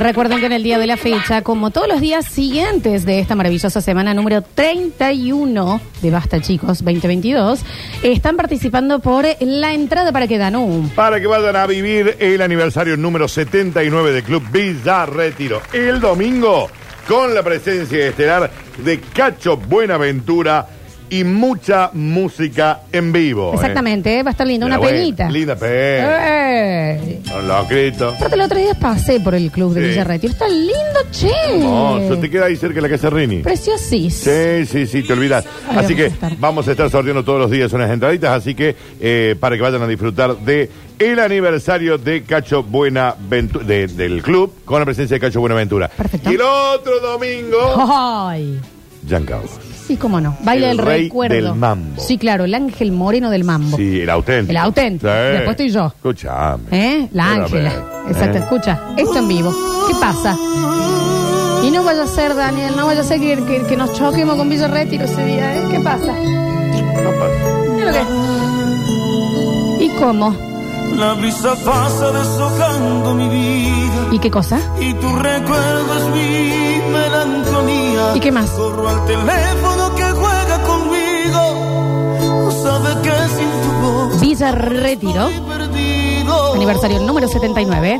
Recuerden que en el día de la fecha, como todos los días siguientes de esta maravillosa semana número 31 de Basta Chicos 2022, están participando por la entrada para que Danú. Para que vayan a vivir el aniversario número 79 del Club Villa Retiro. El domingo, con la presencia estelar de Cacho Buenaventura y mucha música en vivo. ¿eh? Exactamente, va a estar linda, una buena, penita. Linda pena. Con los gritos. Aparte, el otro día pasé por el club de. Villa Retiro. Está lindo, che. Hermoso, te queda ahí cerca de la casa Rini. Preciosís. Sí, sí, sí, te olvidas. Ahí Así vamos que estar. vamos a estar sorteando todos los días unas entraditas, así que eh, para que vayan a disfrutar de el aniversario de Cacho Buenaventura, de- del club, con la presencia de Cacho Buenaventura. Perfecto. Y el otro domingo, Ay. Giancarlo. Sí, cómo no. Baila El el, rey recuerdo. del mambo. Sí, claro, el ángel moreno del mambo. Sí, el auténtico. El auténtico. Sí. Después estoy yo. Escuchame. ¿Eh? La Ángela. Exacto, ¿eh? escucha. Esto en vivo. ¿Qué pasa? Y no vaya a ser, Daniel, no vaya a ser que, que- que nos choquemos con Villa Retiro ese día, ¿eh? ¿Qué pasa? No pasa. Mira lo que- ¿Y cómo? La brisa pasa deshojando mi vida ¿Y qué cosa? y tu recuerdo es mi melancolía. ¿Y qué más? Corro al teléfono que juega conmigo. No sabe que sin tu voz Villa Retiro, aniversario número 79.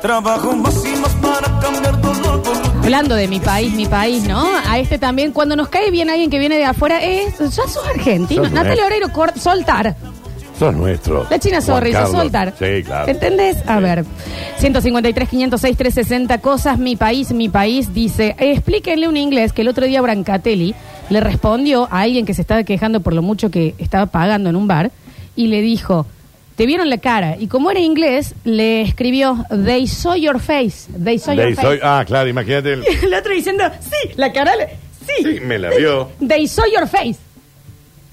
Trabajo más y más para cambiar dolor por Hablando de mi país, mi país, ¿no? A este también, cuando nos cae bien alguien que viene de afuera, es, ya sos argentino. Natalia. Oreiro, soltar. Sos nuestro. La China Carlos. soltar. Sí, claro. ¿Entendés? A ver. 153, 506, 360 cosas. Mi país, mi país dice. Explíquenle un inglés que el otro día Brancatelli le respondió a alguien que se estaba quejando por lo mucho que estaba pagando en un bar y le dijo. Te vieron la cara. Y como era inglés, le escribió, They saw your face. They saw your soy- face. ah, claro, imagínate. el- El otro diciendo, sí, la cara, le- sí. Sí, me la vio. They saw your face.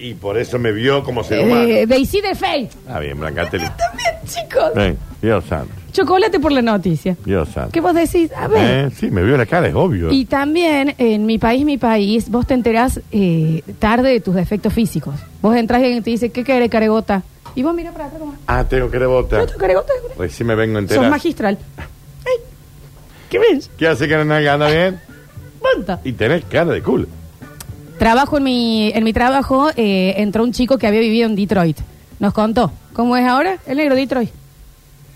Y por eso me vio como ser humano. Eh, they see the face. Ah, bien, Brancatelli. También, chicos. Ven, Dios santo. Chocolate por la noticia. Dios santo. ¿Qué vos decís? A ver. Eh, sí, me vio la cara, es obvio. Y también, en mi país, mi país, vos te enterás eh, tarde de tus defectos físicos. Vos entras y alguien te dice, ¿qué querés, caregota? Y vos mira para atrás como, Ah, tengo que rebotar. ¿no tu caregota? Recién me vengo a Sos enterar. magistral. Ay, ¿Qué ves? ¿Qué hace que no anda bien? Monta. Y tenés cara de culo. Trabajo en mi, en mi trabajo, eh, entró un chico que había vivido en Detroit. Nos contó. ¿Cómo es ahora? El negro Detroit.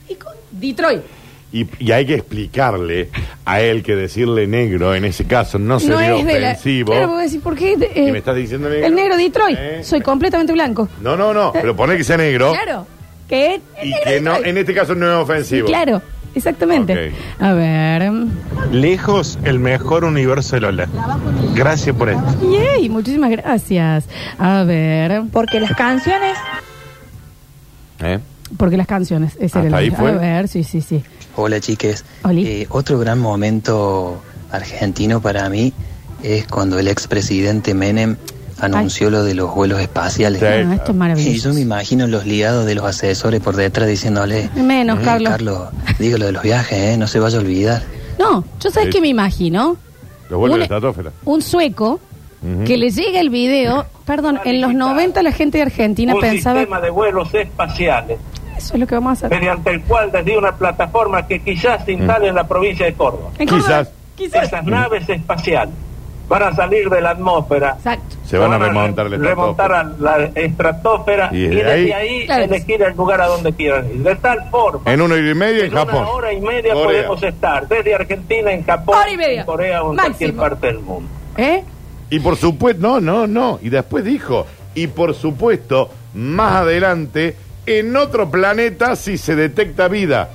¿Y con Detroit? Y, y hay que explicarle a él que decirle negro en ese caso no sería es de la- ofensivo. Decís, ¿por qué? eh, ¿Y me estás diciendo negro? El negro Detroit. Eh. Soy completamente blanco. No, no, no, pero pone que sea negro Claro. Que es el y negro que no, en este caso no es ofensivo. Claro, exactamente. Ok. A ver. Lejos el mejor universo de Lola. Gracias por esto. Yay, muchísimas gracias. A ver. Porque las canciones ¿Eh? Porque las canciones. Ese era ¿Hasta el ahí fue? A ver, sí, sí, sí. Hola chiques. Oli. Eh, otro gran momento argentino para mí es cuando el expresidente Menem anunció lo de los vuelos espaciales. Sí. Ah, esto es Y maravilloso. yo me imagino los liados de los asesores por detrás diciéndole, Menos, "Eh, Carlos. Carlos, diga lo de los viajes, ¿eh? no se vaya a olvidar. No, yo sabes Sí. que me imagino. Los vuelve Un- la estratosfera. Un sueco que le llega el video. Perdón, en los 90 la gente de Argentina un pensaba. sistema de vuelos espaciales, Eso es lo que vamos a hacer. mediante el cual desde una plataforma que quizás se instale en la provincia de Córdoba. En Córdoba, Quizás. Quizás. Esas naves espaciales van a salir de la atmósfera, Exacto. Se van a remontar la remontar a la estratosfera Y y, de desde ahí- ahí, Claro. elegir el lugar a donde quieran ir. De tal forma En una hora y media en en Japón. una hora y media Corea. podemos estar desde Argentina, en Japón, Hora y media. en Corea o en Máximo. cualquier parte del mundo. ¿Eh? Y por supuesto, no, no, no. Y después dijo, y por supuesto, más adelante, en otro planeta, si se detecta vida.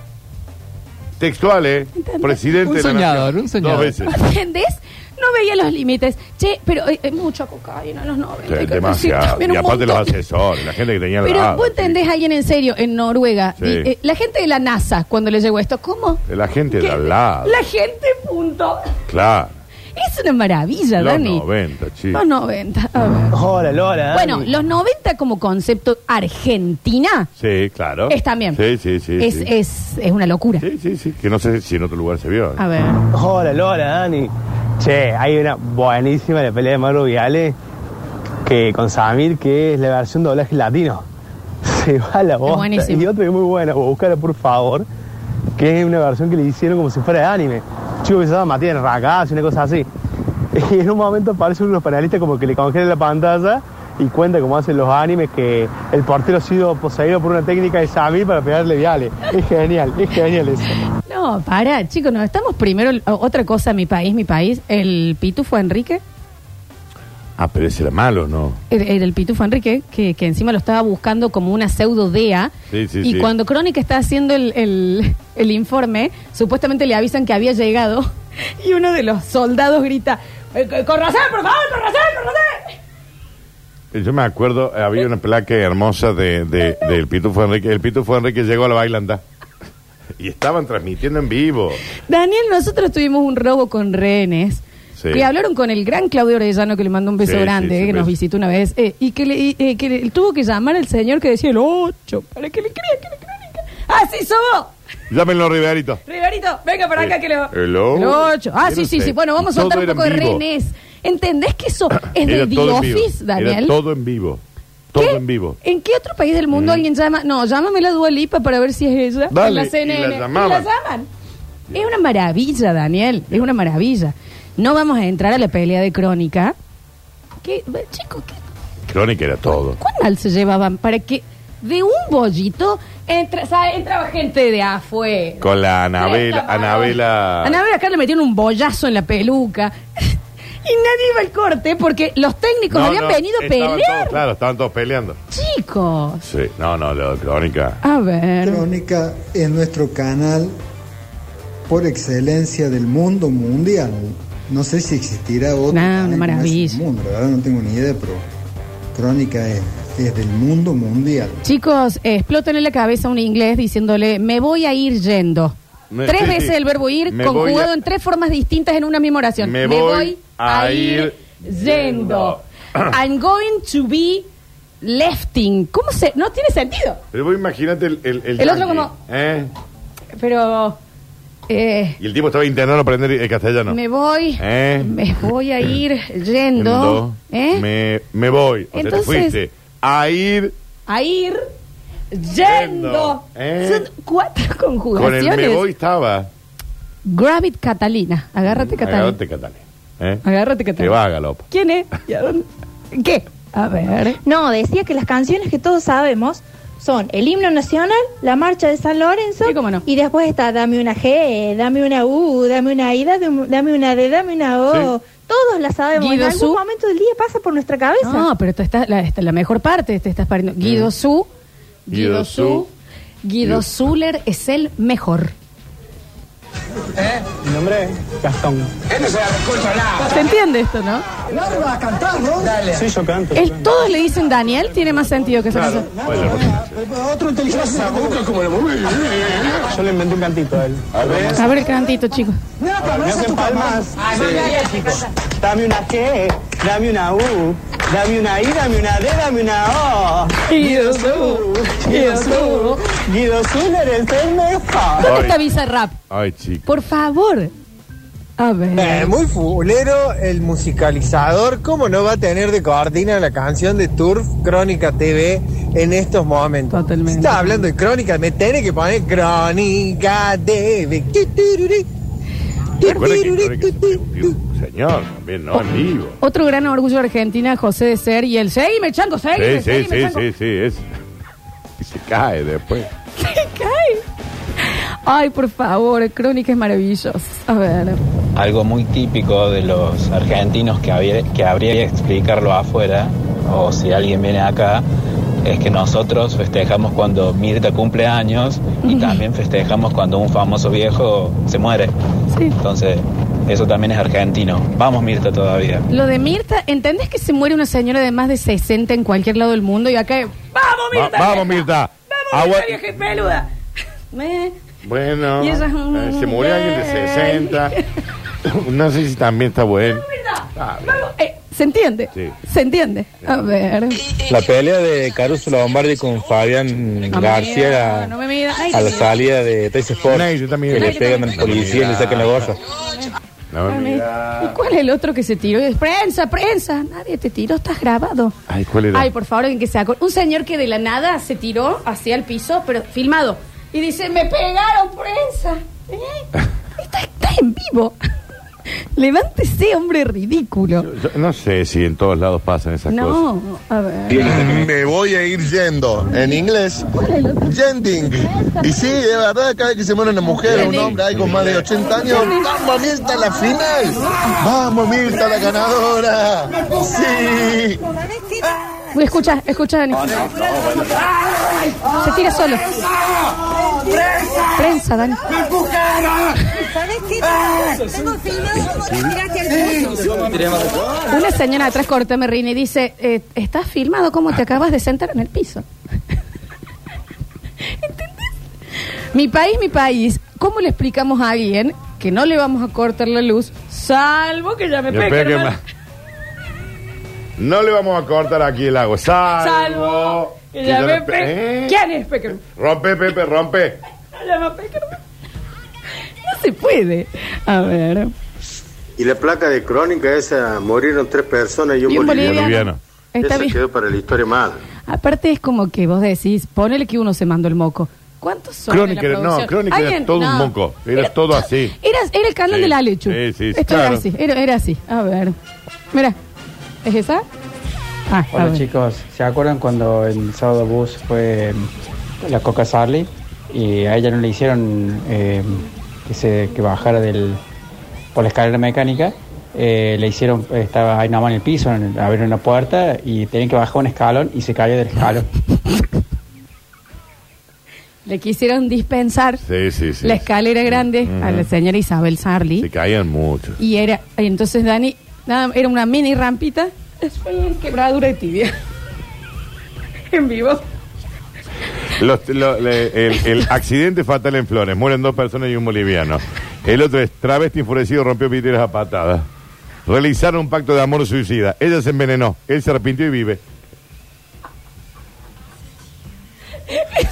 Textual, ¿eh? Presidente Un de la soñador, Nación. un soñador. Dos veces. ¿Entendés? No veía los límites. Che, pero eh, eh, mucha cocaína en los 90. Sí, hay que demasiado. también Y un aparte los montón. asesores, la gente que tenía al Pero lado, vos entendés a alguien en serio en Noruega. Sí. Y, eh, la gente de la NASA, cuando le llegó esto, ¿cómo? La gente de ¿Qué? al lado. La gente, punto. Claro. Es una maravilla, Los Dani. 90, chicos. Los 90. A ver. Hola, Lola. Bueno, los 90 como concepto Argentina Sí, claro. es también. Sí, sí, sí. es, sí. es, es una locura. Sí, sí, sí. Que no sé si en otro lugar se vio. ¿eh? A ver. Hola, Lola, Dani. Che, hay una buenísima la pelea de Mauro Viale que con Samir, que es la versión doblaje latino. Se va a la voz. Y otra que es muy buena, búscala por favor, que es una versión que le hicieron como si fuera de anime. Chico que se llama Matías Ragazzi, una cosa así. Y en un momento aparece uno de los panelistas como que le congela la pantalla y cuenta cómo hacen los animes que el portero ha sido poseído por una técnica de Samir para pegarle viales. Es genial, es genial eso. No, para, chicos, no, estamos primero, otra cosa, mi país, mi país, el pitufo Enrique, Ah, pero ese era malo, ¿no? el, el- el pitufo Enrique, que, que encima lo estaba buscando como una pseudo DEA, Sí, sí, y sí. cuando Crónica está haciendo el, el- el informe, supuestamente le avisan que había llegado, y uno de los soldados grita, "Eh, ¡Corracel, por favor! Eh, Yo me acuerdo, eh, había una placa hermosa de, de- del Pitufo Enrique. El Pitufo Enrique llegó a la bailanda. Y estaban transmitiendo en vivo. Daniel, nosotros tuvimos un robo con rehenes. Sí. Y hablaron con el gran Claudio Orellano, que le mandó un beso Sí, grande, sí, eh, que nos beso. visitó una vez, eh, y que, le, y, eh, que le- tuvo que llamar al señor que decía el 8 para que le crea que la crónica. ¡Así somos! Llámenlo, Riverito. Riverito, venga para acá Eh, que lo. el o- 8. Ah, sí, no sí, sé. sí. Bueno, vamos a soltar un era poco de en vivo. rehenes. ¿Entendés que eso es Era de The todo en vivo. Office, Daniel? Era todo en vivo. Todo ¿Qué? en vivo. Mm. ¿En qué otro país del mundo alguien llama? No, llámame la Dualipa para ver si es ella. Dale, en la y CNN. la llamaban. Y la llaman. Es una maravilla, Daniel. Es una maravilla. No vamos a entrar a la pelea de crónica. ¿Qué? Chicos, ¿qué? Crónica era todo. ¿cuán mal se llevaban para que de un bollito entra, ¿sabe? entraba gente de afuera? Con la Anabela. Anabela. Anabela acá le metieron un bollazo en la peluca. Y nadie iba al corte porque los técnicos No, habían no, venido a estaban pelear. todos, claro, estaban todos peleando. Chicos. Sí, no, no, lo de Crónica. A ver. Crónica es nuestro canal por excelencia del mundo mundial. No sé si existirá otro Nah, canal una maravilla. del mundo, la verdad no tengo ni idea, pero Crónica es, es del mundo mundial. Chicos, eh, exploten en la cabeza un inglés diciéndole, me voy a ir yendo. Me- tres sí, veces sí. el verbo ir Me conjugado a- en tres formas distintas en una misma oración. Me voy a ir yendo. I'm going to be lefting. ¿Cómo se...? No tiene sentido. Pero vos imagínate el. El, El otro yankee, como- ¿eh? Pero... eh, Y el tipo estaba intentando aprender el castellano. Me voy... ¿Eh? Me voy a ir Yendo. yendo. ¿eh? Me, me voy. O sea, te Entonces- fuiste a ir A ir yendo. Yendo, ¿eh? Son cuatro con el me voy estaba. Grab it, Catalina. Agárrate, Catalina. Agárrate, Catalina. ¿Eh? Agárrate. Que va a galopa. ¿Quién es? ¿Y a dónde? ¿Qué? A ver. No, decía que las canciones que todos sabemos son el himno nacional, la marcha de San Lorenzo Sí, cómo no. y después está dame una G, dame una U, dame una I, dame, dame una D, dame una O. Sí. Todos la sabemos. Guido en algún Su. momento del día pasa por nuestra cabeza. No, pero esta está la, esta- la mejor parte. Te estás pariendo. Guido Su. Guido, Guido Su. Su. Guido Guido- Zuller es el mejor. Mi nombre es Gastón. ¿Se entiende esto, no? Sí, yo canto. El, todos le dicen Daniel, tiene más sentido que esa Claro. Bueno, Yo le inventé un cantito a él. A ver. A ver el cantito, chicos. ¿Me hacen palmas? Dame una G, dame una U, dame una I, dame una D, dame una O. Guido Su. Guido Su. Guido Zuller es el mejor. ¿Dónde está Bizarrap? Ay, chico. Por favor. A ver. Eh, muy fulero el musicalizador. ¿Cómo no va a tener de coordina la canción de Turf Crónica TV en estos momentos? Totalmente. Si Está hablando de Crónica, me tiene que poner Crónica TV. Recuerda que Crónica señor también, ¿no? En vivo. Otro gran orgullo de Argentina, José de Ser y el Seguime, Chango, Sí, seguime, sí, seguime, sí, sí, sí, es. Y se cae después. Ay, por favor, Crónica es maravilloso. A ver. Algo muy típico de los argentinos que, había- que habría que explicarlo afuera, o si alguien viene acá, es que nosotros festejamos cuando Mirta cumple años y también festejamos cuando un famoso viejo se muere. Sí. Entonces, eso también es argentino. Vamos Mirta todavía. Lo de Mirta, ¿entendés que se muere una señora de más de 60 en cualquier lado del mundo y acá ¡Vamos, Va- Mirta! vamos, Mirta. ¡Vamos, Agua- Mirta, vieja peluda! Me- Bueno, Y ella- eh, se murió alguien de 60. No sé si también está bueno. Mirta, Ah, bien. vamos. Eh, ¿Se entiende? Sí. ¿Se entiende? A ver. La pelea de Caruso Lombardi con Fabián No me García mida, no me mida. Ay, a la salida de Trace Sport, No, yo también. que le pegan al policía y le sacan la gorra. No me. ¿Y cuál es el otro que se tiró? Y dice, Prensa, prensa. Nadie te tiró, estás grabado. Ay, ¿cuál era? Ay, por favor, alguien que se acuerde. Un señor que de la nada se tiró hacia el piso, pero filmado. y dice, me pegaron prensa. ¿Eh? Está, está en vivo. Levántese, hombre ridículo. Yo no sé si en todos lados pasan esas cosas. No, a ver. Me voy a ir yendo. En inglés, yending. Y sí, de verdad, cada vez que se muere una mujer o un hombre ahí con más de 80 años, vamos Mirta la final. Vamos Mirta, la ganadora. Sí. Uy, escucha, escucha, Dani. Se tira solo. Prensa, Dani. ¿Sabes qué? Tengo filmado cómo te tiraste al piso. Una señora atrás corta me ríe y dice, eh, ¿estás filmado como te acabas de sentar en el piso? ¿Entendés? Mi país, mi país. ¿Cómo le explicamos a alguien que no le vamos a cortar la luz, salvo que ya me Me pegue? pegue hermano? más. No le vamos a cortar aquí el agua. Salvo. Salvo que que ya ya me le pe- pegue. ¿Eh? ¿Quién es Peckerman? Rompe, Pepe, rompe. Peckerman. No se puede. A ver. Y la placa de crónica esa, murieron tres personas y un, Y un boliviano. boliviano. Está bien. quedó para la historia mal. Aparte es como que vos decís, ponele que uno se mandó el moco. ¿Cuántos son? Crónica, en la era- no, producción? Crónica era ¿Alguien? todo un moco. Era todo así. Era, era el canal Sí. de la Lechu. Sí, sí, Esto claro. era así, era, era así. A ver. Mira. ¿Es esa? Ah, Hola chicos, ¿se acuerdan cuando el sábado bus fue mm, la Coca Sarli y a ella no le hicieron eh, que se que bajara del por la escalera mecánica? Eh, le hicieron, estaba ahí nada más en el piso, en, abrieron una puerta y tenían que bajar un escalón y se cayó del escalón. Le quisieron dispensar Sí, sí, sí. la escalera grande a la señora Isabel Sarli. Se caían muchos. Y era, y entonces Dani, nada, era una mini rampita. Fue una quebradura de tibia. en vivo. Los- lo- le- el, el accidente fatal en Flores. Mueren dos personas y un boliviano. El otro es travesti enfurecido, rompió vidrieras a patadas. Realizaron un pacto de amor suicida. Ella se envenenó. Él se arrepintió y vive.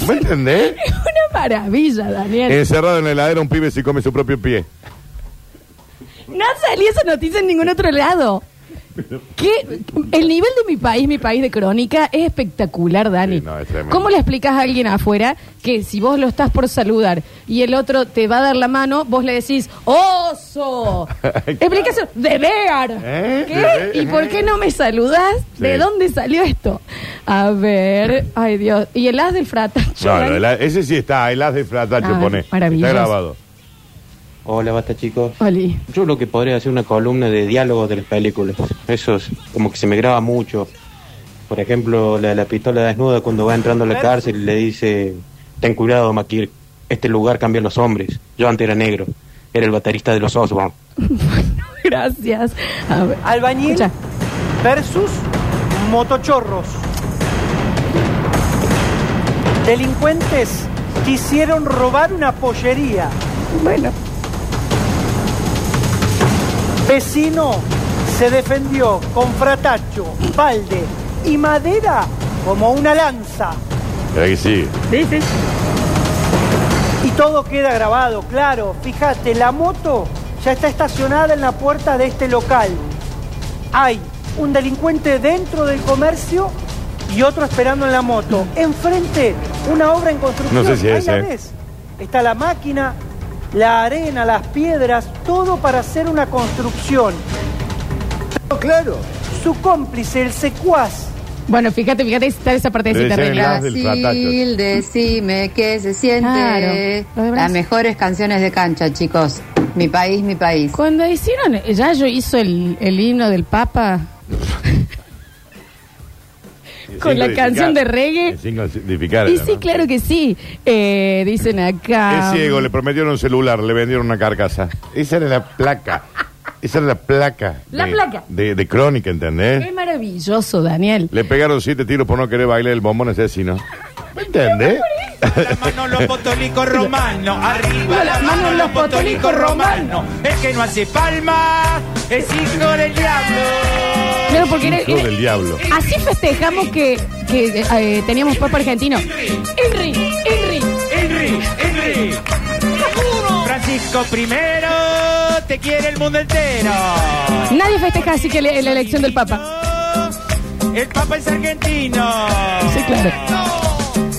¿Me entendés? Es una maravilla, Daniel. Encerrado en la heladera, un pibe se come su propio pie. No salía esa noticia en ningún otro lado. ¿Qué? El nivel de mi país, mi país de crónica, es espectacular, Dani. no, es tremendo. ¿Cómo le explicas a alguien afuera que si vos lo estás por saludar y el otro te va a dar la mano, vos le decís, ¡oso! Explicación, de bear. ¿Eh? ¿Qué? ¿Y por qué no me saludas? ¿De dónde salió esto? A ver, ay Dios. ¿Y el as del fratacho? No, no, Dani? el- ese sí está, el as de Fratacho pone. maravilloso. Está grabado. Hola, basta chicos. Oli. Yo lo que podría hacer una columna de diálogos de las películas. Eso es como que se me graba mucho. Por ejemplo, la de la pistola desnuda cuando va entrando a la cárcel y le dice, ten cuidado, Makir, este lugar cambia los hombres. Yo antes era negro, era el baterista de los Osborne. Gracias. A ver. Albañil Escucha. versus motochorros. Delincuentes quisieron robar una pollería. Bueno. Vecino se defendió con fratacho, balde y madera como una lanza. Mira que sí. Sí, sí. Y todo queda grabado, claro. Fíjate, la moto ya está estacionada en la puerta de este local. Hay un delincuente dentro del comercio y otro esperando en la moto. Enfrente, una obra en construcción. No sé si Ahí es, la eh. ves. Está la máquina, la arena, las piedras, todo para hacer una construcción. Pero claro, su cómplice, el secuaz, Bueno, fíjate, fíjate, está esa partecita Debe ser el. Brasil, decime qué se siente. Claro, Las mejores canciones de cancha, chicos. Mi país, mi país. Cuando hicieron, ya yo hizo el, el himno del Papa con la canción de reggae. Sin. Y sí, ¿no? claro que sí. Eh, dicen acá. Es ciego, le prometieron un celular, le vendieron una carcasa. Esa era la placa. Esa era la placa. La de- placa. De, de crónica, ¿entendés? Qué maravilloso, Daniel. Le pegaron siete tiros por no querer bailar el bombón asesino. ¿Me entendés? Manos los apostólicos romanos, arriba Las manos los apostólicos romanos. El que no hace palmas es hijo del diablo. Claro, porque era- Hijo era- del diablo. así festejamos que, que eh, teníamos Papa argentino. Henry, Henry. Henry, Henry. Francisco primero, te quiere el mundo entero. Nadie festeja así que le- la elección del Papa. El Papa es argentino. Sí, claro.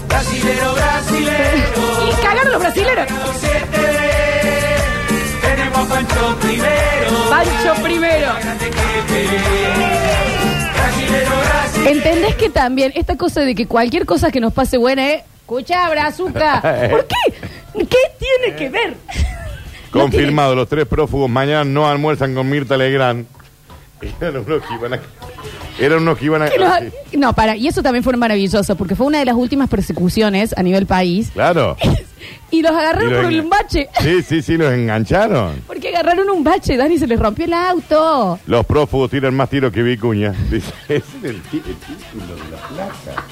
Brasilero, brasilero. Y cagaron los brasileros. Pancho primero. Pancho primero. ¿Entendés que también esta cosa de que cualquier cosa que nos pase buena es, escucha, brazuca? ¿Por qué? ¿Qué tiene que ver? Confirmado, los tres prófugos mañana no almuerzan con Mirta Legrand. Eran unos que iban a... Eran unos que iban a... Que no, para, y eso también fue maravilloso, porque fue una de las últimas persecuciones a nivel país, Claro. Y los agarraron Y los por un bache, Sí, sí, sí, los engancharon. porque agarraron un bache, Dani, se les rompió el auto. Los prófugos tiran más tiros que Vicuña. Dice, ese es el, ti- el título de la placa.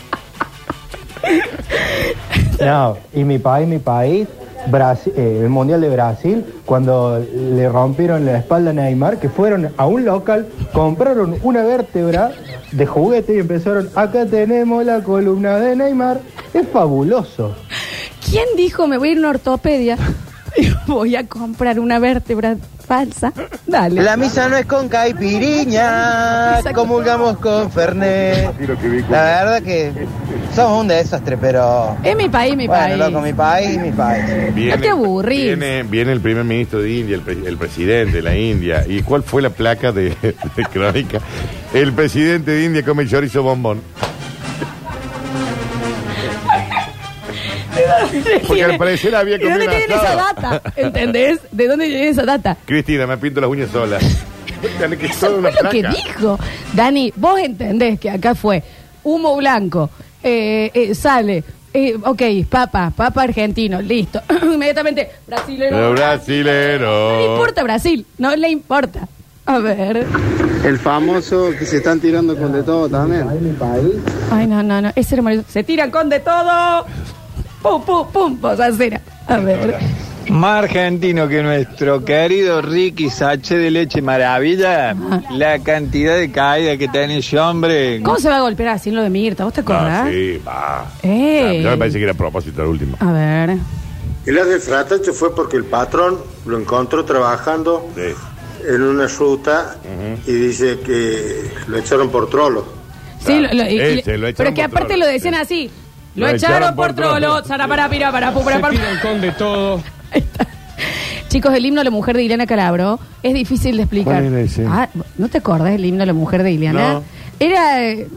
No, y mi país, mi país, Brasil, eh, el Mundial de Brasil, cuando le rompieron la espalda a Neymar, que fueron a un local, compraron una vértebra de juguete y empezaron, acá tenemos la columna de Neymar. Es fabuloso. ¿Quién dijo me voy a ir a una ortopedia y voy a comprar una vértebra falsa? Dale. La misa no es con caipiriña, comulgamos con Fernet. La verdad que somos un desastre, pero. Es mi país, mi bueno, país. loco, mi país, mi país. No te aburrís. Viene, viene el primer ministro de India, el, pre- el presidente de la India. ¿Y cuál fue la placa de, de crónica? El presidente de India come chorizo bombón. Porque al parecer había ¿De dónde tienen esa asado. data? ¿Entendés? ¿De dónde tienen esa data? Cristina, me pinto las uñas sola. Dale, que es toda una Fue lo que placa. dijo. Dani, vos entendés que acá fue humo blanco, eh, eh, sale, eh, ok, papa, papa argentino, listo. Inmediatamente, brasilero. Pero No le brasilero. importa Brasil, no le importa. A ver. El famoso que se están tirando con de todo también. Ay, no, no, no. Ese era maravilloso. Se tiran con de todo. Pum, pum, pum, posacera. A ver. Más argentino que nuestro querido Ricky Sache de Leche Maravilla, la cantidad de caída que tiene ese hombre. ¿Cómo se va a golpear así en lo de Mirta? ¿Vos te acordás? Ah, sí, va. Eh. Ya me parece que era a propósito el último. A ver. El as del fratacho fue porque el patrón lo encontró trabajando en una ruta y dice que lo echaron por trolo. Sí, lo- lo- y- y- Ese, lo echaron pero que por aparte trolo, lo decían así. Lo, Lo echaron, por trolo. zara para pira para pu, para para. con de todo. Chicos, el himno a la mujer de Ileana Calabro es difícil de explicar. ¿Cuál era ese? Ah, ¿no te acordás del himno a la mujer de Ileana? No. Era eh,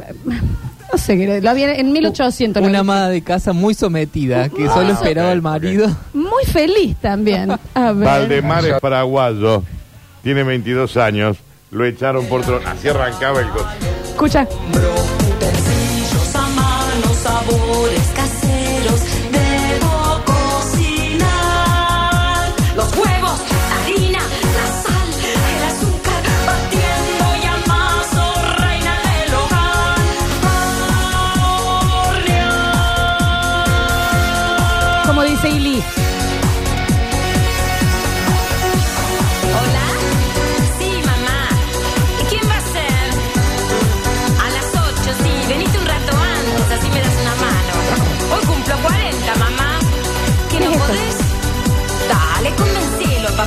no sé, qué era, lo había en 1800. Una amada de casa muy sometida, que Ah, solo ok, esperaba al marido. Muy feliz también. A ver. Valdemar es paraguayo, tiene 22 años, lo echaron por trono. Así arrancaba el coche. Escucha.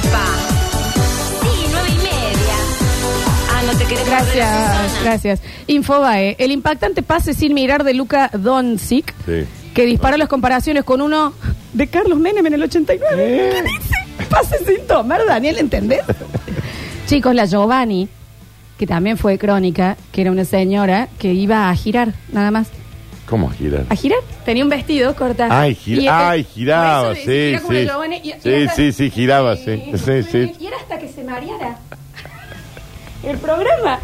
Papá. Sí, nueve y media. Ah, no te querés perder a Gracias, gracias. Infobae, el impactante pase sin mirar de Luca Doncic, Sí. que dispara las comparaciones con uno de Carlos Menem en el 89. ¿Qué dice? Pase sin tomar, Daniel, ¿entendés? Chicos, la Giovanni, que también fue crónica, que era una señora que iba a girar, nada más. ¿Cómo girar? ¿A girar? Tenía un vestido corta. Ay, Y, gira, eh, ay, giraba, sí, como sí. Y- y Sí, hasta- sí, sí, giraba, sí. Sí, sí. Y era hasta que se mareara. El programa.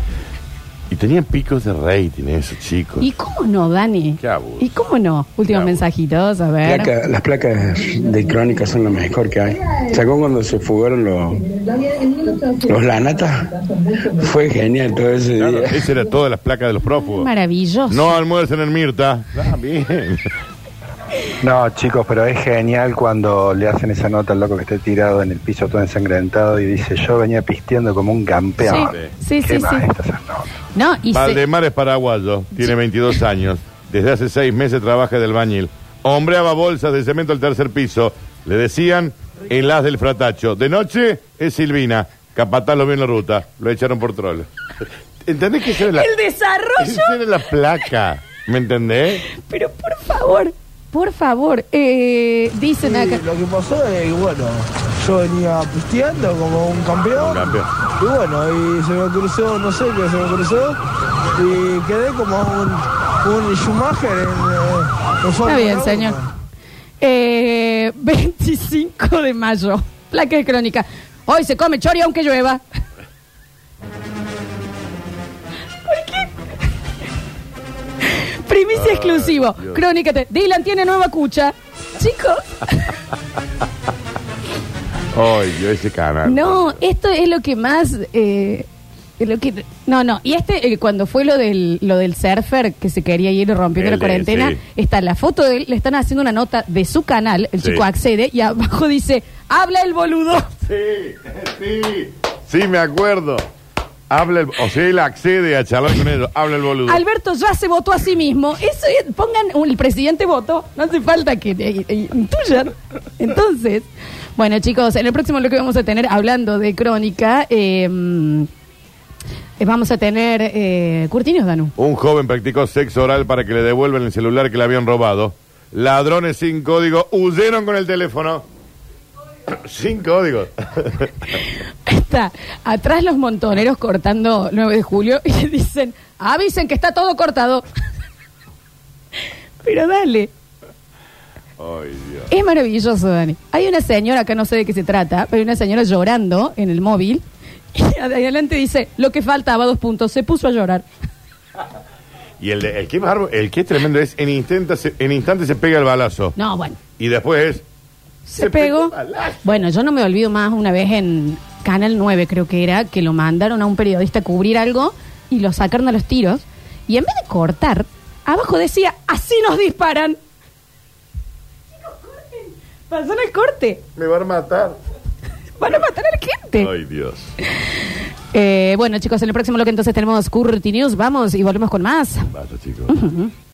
Y tenían picos de rating esos chicos. ¿Y cómo no, Dani? Qué. ¿Y cómo no? Últimos mensajitos, a ver. Placa- las placas de crónica son lo mejor que hay. ¿Sacó cuando se fugaron los, los lanatas? Fue genial todo ese Claro, día. esa era todas las placas de los prófugos. Maravilloso. No almuercen en Mirta. Ah, bien. No, chicos, pero es genial cuando le hacen esa nota al loco que esté tirado en el piso todo ensangrentado y dice, yo venía pisteando como un campeón. Sí, sí, Qué sí, esas. No, y se- Valdemar es paraguayo, tiene 22 años. Desde hace seis meses trabaja de albañil. Hombreaba bolsas de cemento al tercer piso. Le decían el as del fratacho. De noche es Silvina. Capataz lo vio en la ruta. Lo echaron por troll. ¿Entendés que esa era la, El desarrollo. esa era la placa? ¿Me entendés? Pero por favor, Por favor, eh, dicen acá. lo que pasó es que, bueno, yo venía pisteando como un campeón. Y bueno, y se me cruzó, no sé qué se me cruzó. Y quedé como un, un Schumacher en, eh, en Está bien, 1. señor. Eh, 25 de mayo. Placa de crónica. Hoy se come chori aunque llueva. Primicia exclusivo. Dios. Crónica. te- Dylan tiene nueva cucha. Chicos. Ay, yo ese canal. No, esto es lo que más. eh, es lo que, no, no. Y este, eh, cuando fue lo del, lo del surfer que se quería ir rompiendo la cuarentena, sí. está la foto de él, le están haciendo una nota de su canal, el Sí. chico accede y abajo dice: ¡Habla el boludo! Sí, sí. Sí, me acuerdo. Habla el, o sea, él accede a charlar con ellos. Habla el boludo. Alberto ya se votó a sí mismo. Eso es- pongan un- el presidente votó. No hace falta que eh, eh, intuyan. Entonces, bueno, chicos, en el próximo lo que vamos a tener hablando de crónica, eh, eh, vamos a tener eh, Curtinios, Danu. Un joven practicó sexo oral para que le devuelvan el celular que le habían robado. Ladrones sin código huyeron con el teléfono. Sin código. Está atrás los montoneros cortando 9 de julio y dicen, avisen que está todo cortado. Pero dale. Ay, Dios. Es maravilloso, Dani. Hay una señora, acá no sé de qué se trata, pero hay una señora llorando en el móvil y adelante dice, lo que faltaba, dos puntos, se puso a llorar. Y el, de- el que es el que es tremendo es en instante, se, en instante se pega el balazo. No, bueno, Y después es. Se, pegó. Bueno, yo no me olvido más una vez en Canal 9, creo que era, que lo mandaron a un periodista a cubrir algo y lo sacaron a los tiros. Y en vez de cortar, abajo decía, así nos disparan. Chicos, corten. Pasó en el corte. Me van a matar. Van a matar a la gente. Ay, Dios. Eh, bueno, chicos, en el próximo bloque entonces tenemos Curti News. Vamos y volvemos con más. Basta, chicos.